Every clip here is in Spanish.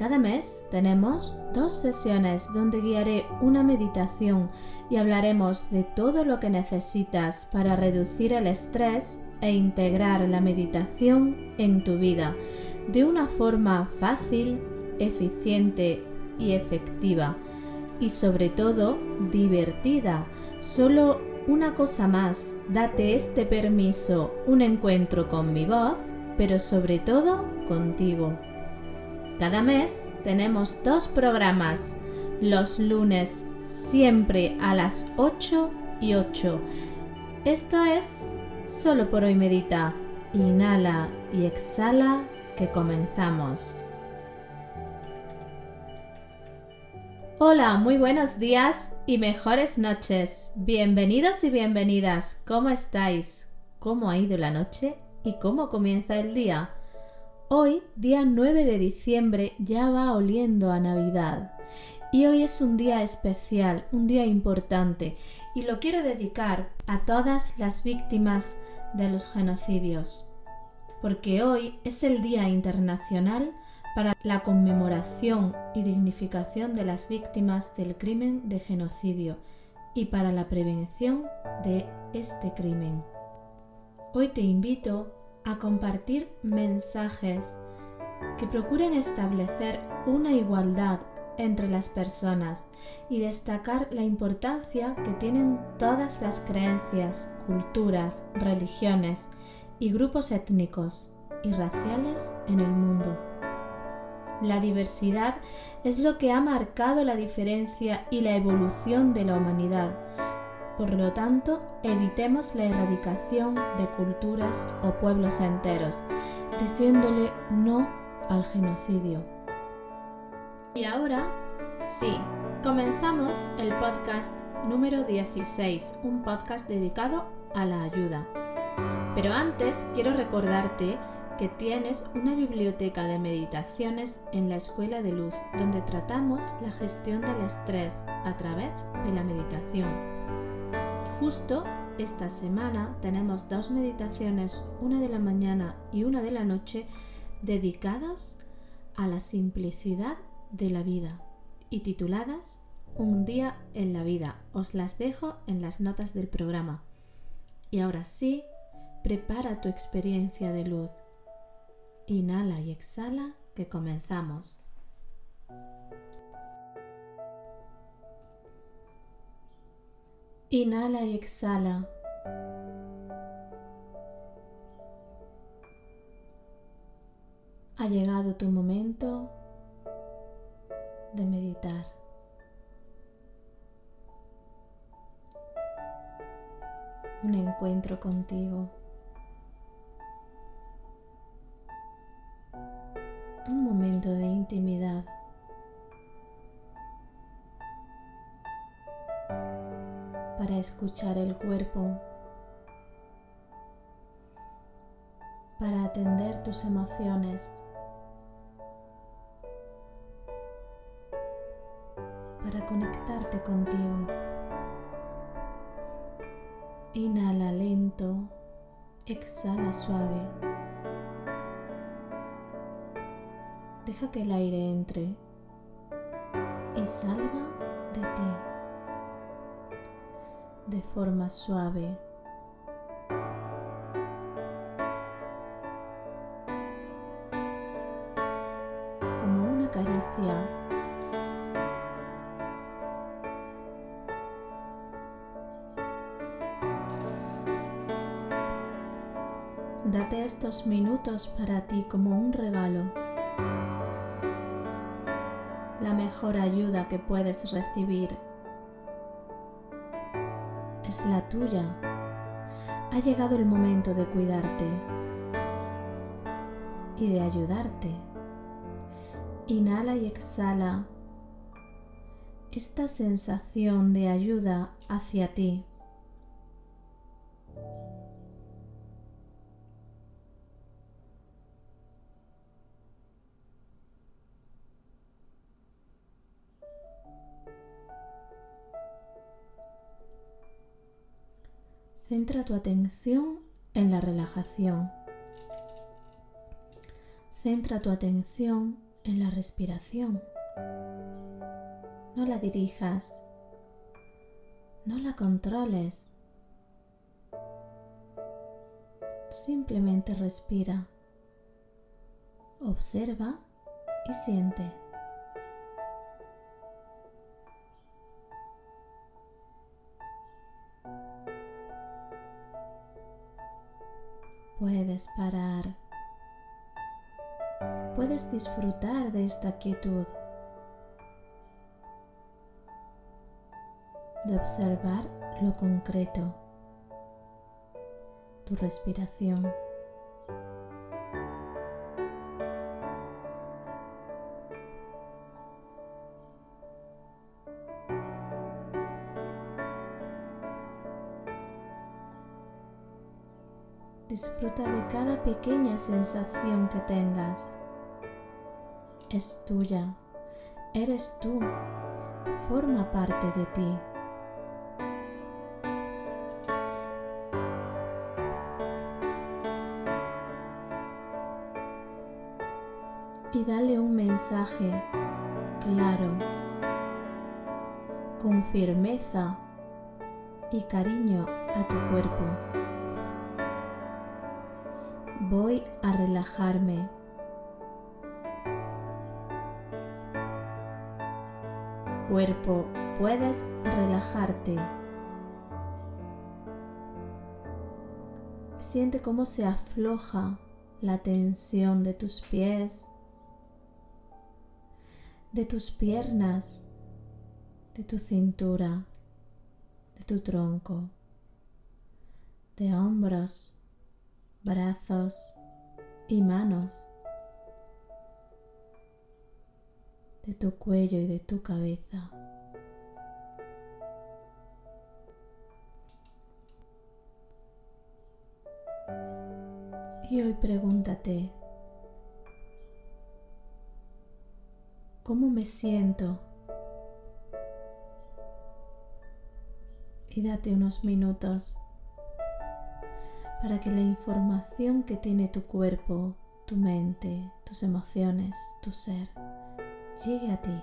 cada mes tenemos dos sesiones donde guiaré una meditación y hablaremos de todo lo que necesitas para reducir el estrés e integrar la meditación en tu vida de una forma fácil, eficiente y efectiva y sobre todo divertida. Solo una cosa más, date este permiso, un encuentro con mi voz, pero sobre todo contigo. Cada mes tenemos dos programas, los lunes siempre a las 8 y 8. Esto es Solo por hoy medita. Inhala y exhala que comenzamos. Hola, muy buenos días y mejores noches. Bienvenidos y bienvenidas. ¿Cómo estáis? ¿Cómo ha ido la noche? ¿Y cómo comienza el día? Hoy, día 9 de diciembre, ya va oliendo a Navidad. Y hoy es un día especial, un día importante, y lo quiero dedicar a todas las víctimas de los genocidios. Porque hoy es el Día Internacional para la conmemoración y dignificación de las víctimas del crimen de genocidio y para la prevención de este crimen. Hoy te invito a compartir mensajes que procuren establecer una igualdad entre las personas y destacar la importancia que tienen todas las creencias, culturas, religiones y grupos étnicos y raciales en el mundo. La diversidad es lo que ha marcado la diferencia y la evolución de la humanidad por lo tanto, evitemos la erradicación de culturas o pueblos enteros, diciéndole no al genocidio. Y ahora, sí, comenzamos el podcast número 16, un podcast dedicado a la ayuda. Pero antes quiero recordarte que tienes una biblioteca de meditaciones en la Escuela de Luz donde tratamos la gestión del estrés a través de la meditación. Justo esta semana tenemos dos meditaciones, una de la mañana y una de la noche, dedicadas a la simplicidad de la vida y tituladas Un día en la vida. Os las dejo en las notas del programa. Y ahora sí, prepara tu experiencia de luz. Inhala y exhala que comenzamos. Inhala y exhala. Ha llegado tu momento de meditar. Un encuentro contigo. Un momento de intimidad. Para escuchar el cuerpo, para atender tus emociones, para conectarte contigo. Inhala lento, exhala suave. Deja que el aire entre y salga de ti de forma suave. Como una caricia. Date estos minutos para ti como un regalo. La mejor ayuda que puedes recibir es la tuya. Ha llegado el momento de cuidarte y de ayudarte. Inhala y exhala esta sensación de ayuda hacia ti. Centra tu atención en la relajación. Centra tu atención en la respiración. No la dirijas, no la controles. Simplemente respira, observa y siente. Puedes parar. Puedes disfrutar de esta quietud. De observar lo concreto. Tu respiración. Disfruta de cada pequeña sensación que tengas. Es tuya, eres tú, forma parte de ti. Y dale un mensaje claro, con firmeza y cariño a tu cuerpo voy a relajarme. Cuerpo, puedes relajarte. Siente cómo se afloja la tensión de tus pies, de tus piernas, de tu cintura, de tu tronco, de hombros brazos y manos, de tu cuello y de tu cabeza. Y hoy pregúntate, ¿cómo me siento? Y date unos minutos para que la información que tiene tu cuerpo, tu mente, tus emociones, tu ser, llegue a ti.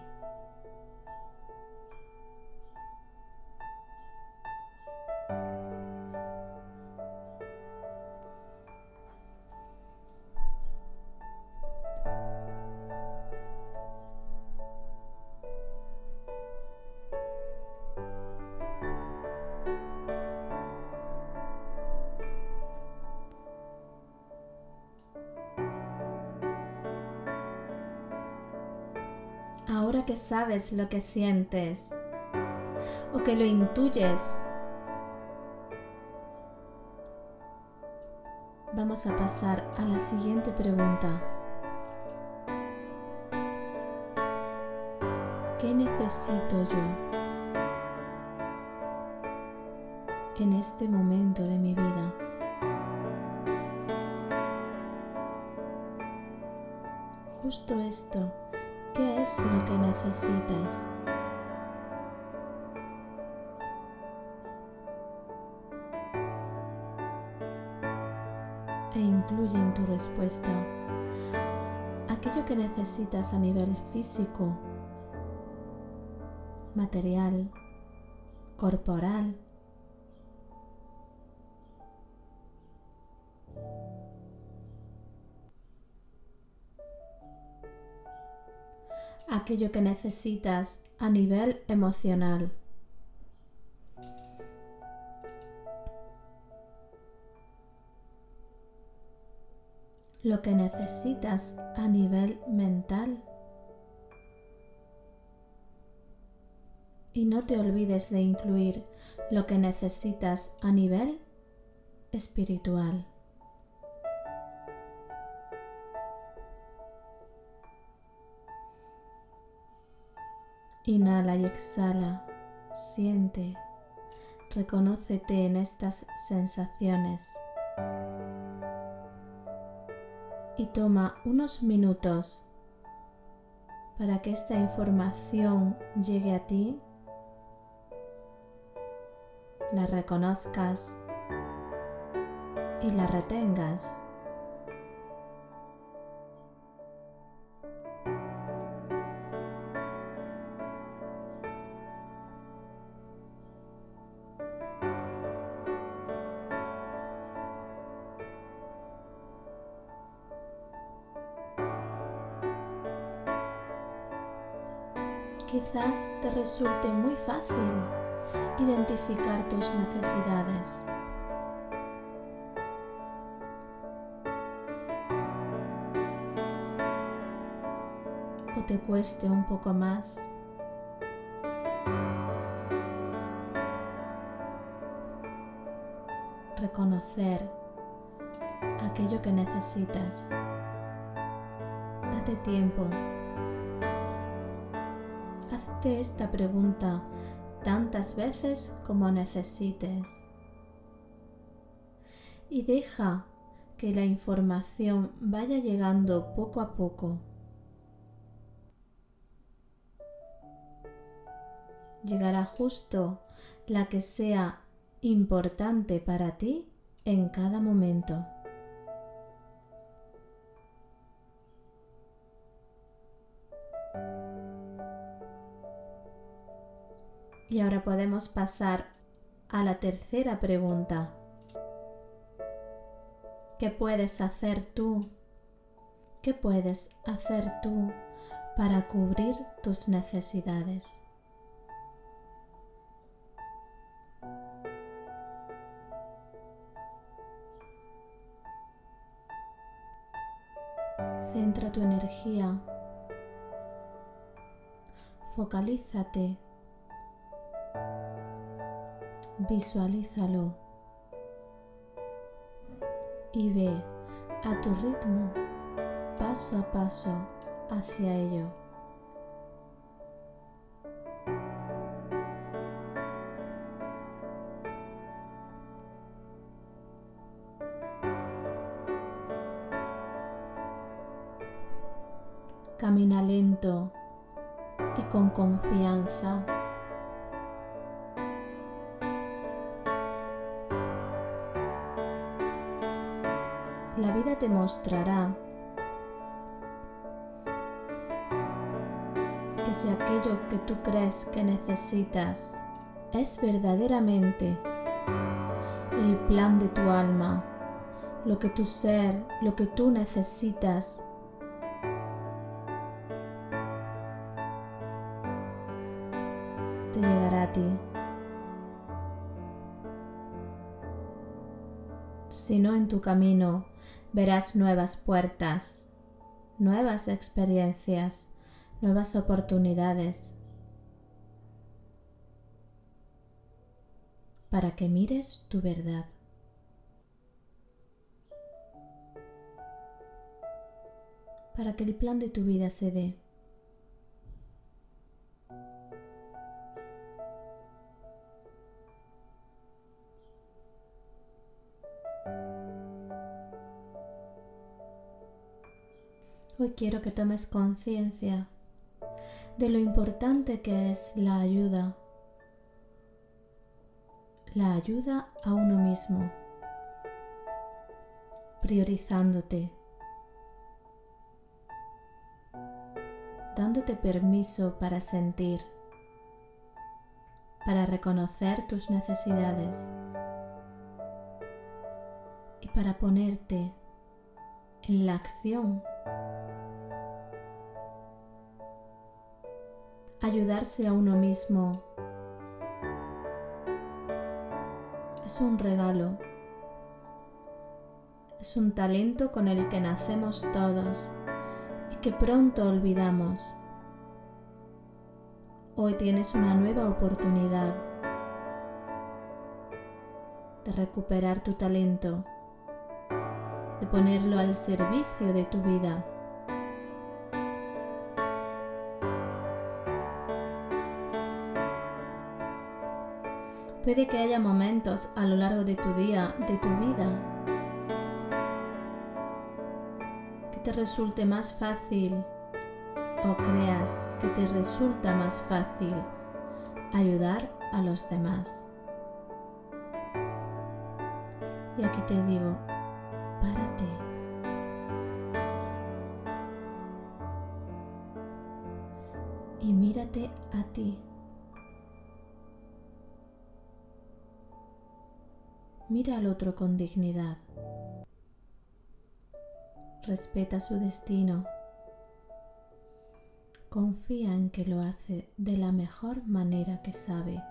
Sabes lo que sientes o que lo intuyes, vamos a pasar a la siguiente pregunta. ¿Qué necesito yo en este momento de mi vida? Justo esto ¿Qué es lo que necesitas? E incluye en tu respuesta aquello que necesitas a nivel físico, material, corporal aquello que necesitas a nivel emocional. Lo que necesitas a nivel mental. Y no te olvides de incluir lo que necesitas a nivel espiritual. Inhala y exhala. Siente. Reconócete en estas sensaciones. Y toma unos minutos para que esta información llegue a ti, la reconozcas y la retengas. Te resulte muy fácil identificar tus necesidades. O te cueste un poco más. Reconocer aquello que necesitas. Date tiempo Hazte esta pregunta tantas veces como necesites y deja que la información vaya llegando poco a poco. Llegará justo la que sea importante para ti en cada momento. Y ahora podemos pasar a la tercera pregunta. ¿Qué puedes hacer tú? ¿Qué puedes hacer tú para cubrir tus necesidades? Centra tu energía. Focalízate Visualízalo y ve a tu ritmo, paso a paso, hacia ello. Camina lento y con confianza. Te mostrará que si aquello que tú crees que necesitas es verdaderamente el plan de tu alma, lo que tu ser, lo que tú necesitas, te llegará a ti. Si no en tu camino verás nuevas puertas, nuevas experiencias, nuevas oportunidades para que mires tu verdad. Para que el plan de tu vida se dé. Hoy quiero que tomes conciencia de lo importante que es la ayuda, la ayuda a uno mismo, priorizándote, dándote permiso para sentir, para reconocer tus necesidades y para ponerte en la acción ayudarse a uno mismo es un regalo, es un talento con el que nacemos todos y que pronto olvidamos. Hoy tienes una nueva oportunidad de recuperar tu talento, de ponerlo al servicio de tu vida. Puede que haya momentos a lo largo de tu día, de tu vida, que te resulte más fácil o creas que te resulta más fácil ayudar a los demás. Y aquí te digo, párate. Y mírate a ti. Mira al otro con dignidad. Respeta su destino. Confía en que lo hace de la mejor manera que sabe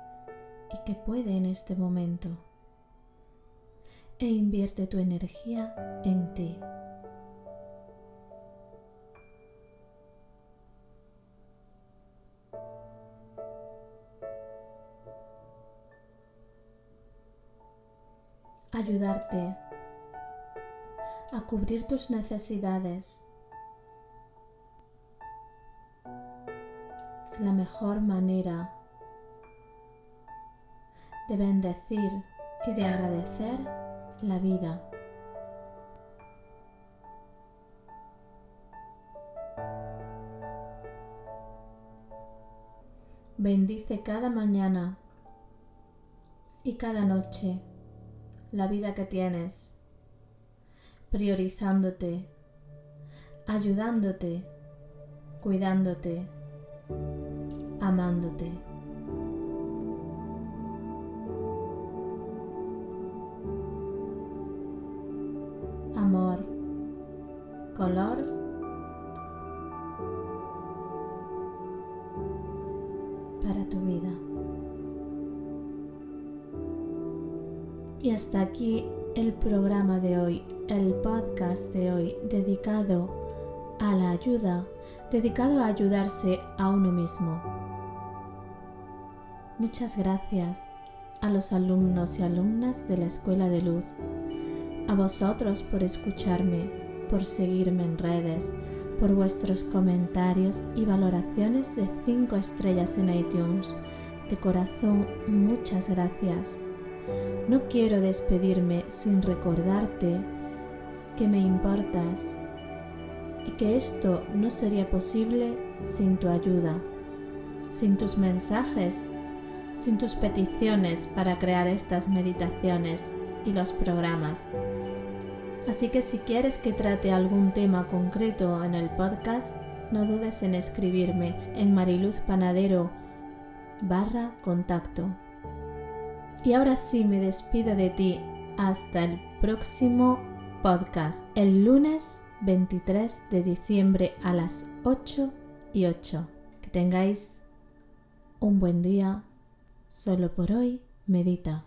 y que puede en este momento. E invierte tu energía en ti. Ayudarte a cubrir tus necesidades. Es la mejor manera de bendecir y de agradecer la vida. Bendice cada mañana y cada noche la vida que tienes, priorizándote, ayudándote, cuidándote, amándote. Amor, color, hasta aquí el programa de hoy, el podcast de hoy dedicado a la ayuda, dedicado a ayudarse a uno mismo. Muchas gracias a los alumnos y alumnas de la Escuela de Luz, a vosotros por escucharme, por seguirme en redes, por vuestros comentarios y valoraciones de 5 estrellas en iTunes. De corazón, muchas gracias. No quiero despedirme sin recordarte que me importas y que esto no sería posible sin tu ayuda, sin tus mensajes, sin tus peticiones para crear estas meditaciones y los programas. Así que si quieres que trate algún tema concreto en el podcast, no dudes en escribirme en Mariluz Panadero barra contacto. Y ahora sí me despido de ti hasta el próximo podcast, el lunes 23 de diciembre a las 8 y 8. Que tengáis un buen día. Solo por hoy, medita.